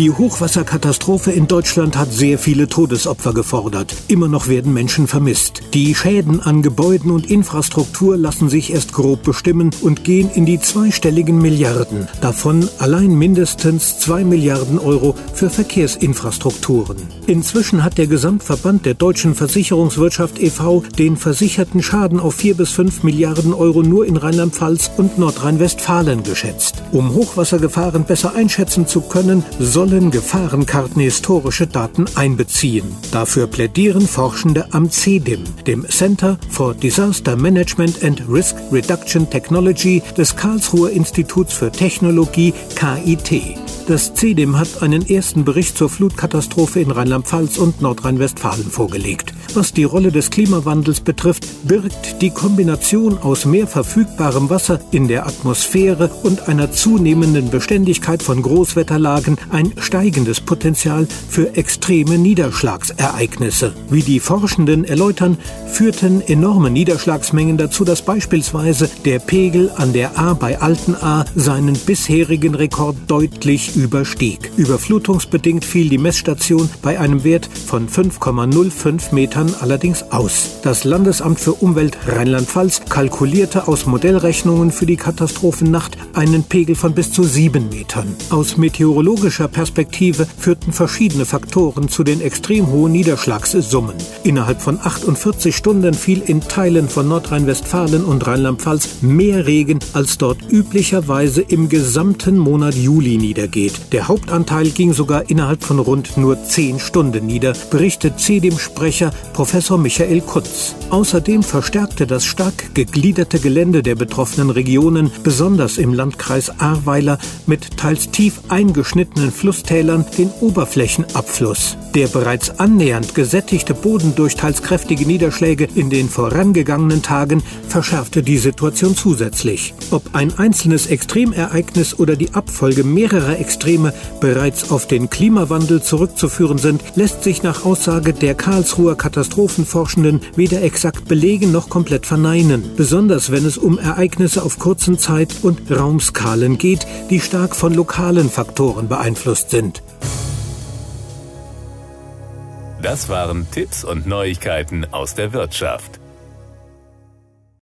Die Hochwasserkatastrophe in Deutschland hat sehr viele Todesopfer gefordert. Immer noch werden Menschen vermisst. Die Schäden an Gebäuden und Infrastruktur lassen sich erst grob bestimmen und gehen in die zweistelligen Milliarden. Davon allein mindestens zwei Milliarden Euro für Verkehrsinfrastrukturen. Inzwischen hat der Gesamtverband der deutschen Versicherungswirtschaft e.V. den versicherten Schaden auf vier bis fünf Milliarden Euro nur in Rheinland-Pfalz und Nordrhein-Westfalen geschätzt. Um Hochwassergefahren besser einschätzen zu können, soll sollen Gefahrenkarten historische Daten einbeziehen. Dafür plädieren Forschende am CEDIM, dem Center for Disaster Management and Risk Reduction Technology des Karlsruher Instituts für Technologie KIT. Das CEDIM hat einen ersten Bericht zur Flutkatastrophe in Rheinland-Pfalz und Nordrhein-Westfalen vorgelegt. Was die Rolle des Klimawandels betrifft, birgt die Kombination aus mehr verfügbarem Wasser in der Atmosphäre und einer zunehmenden Beständigkeit von Großwetterlagen ein steigendes Potenzial für extreme Niederschlagsereignisse. Wie die Forschenden erläutern, führten enorme Niederschlagsmengen dazu, dass beispielsweise der Pegel an der A bei Alten A seinen bisherigen Rekord deutlich überstieg. Überflutungsbedingt fiel die Messstation bei einem Wert von 5,05 Metern allerdings aus. Das Landesamt für Umwelt Rheinland-Pfalz kalkulierte aus Modellrechnungen für die Katastrophennacht einen Pegel von bis zu sieben Metern. Aus meteorologischer Perspektive führten verschiedene Faktoren zu den extrem hohen Niederschlagssummen. Innerhalb von 48 Stunden fiel in Teilen von Nordrhein-Westfalen und Rheinland-Pfalz mehr Regen, als dort üblicherweise im gesamten Monat Juli niedergeht geht. Der Hauptanteil ging sogar innerhalb von rund nur zehn Stunden nieder, berichtet CEDIM-Sprecher Professor Michael Kunz. Außerdem verstärkte das stark gegliederte Gelände der betroffenen Regionen, besonders im Landkreis Ahrweiler, mit teils tief eingeschnittenen Flusstälern den Oberflächenabfluss. Der bereits annähernd gesättigte Boden durch teils kräftige Niederschläge in den vorangegangenen Tagen verschärfte die Situation zusätzlich. Ob ein einzelnes Extremereignis oder die Abfolge mehrerer Extreme bereits auf den Klimawandel zurückzuführen sind, lässt sich nach Aussage der Karlsruher Katastrophenforschenden weder exakt belegen noch komplett verneinen, besonders wenn es um Ereignisse auf kurzen Zeit- und Raumskalen geht, die stark von lokalen Faktoren beeinflusst sind. Das waren Tipps und Neuigkeiten aus der Wirtschaft.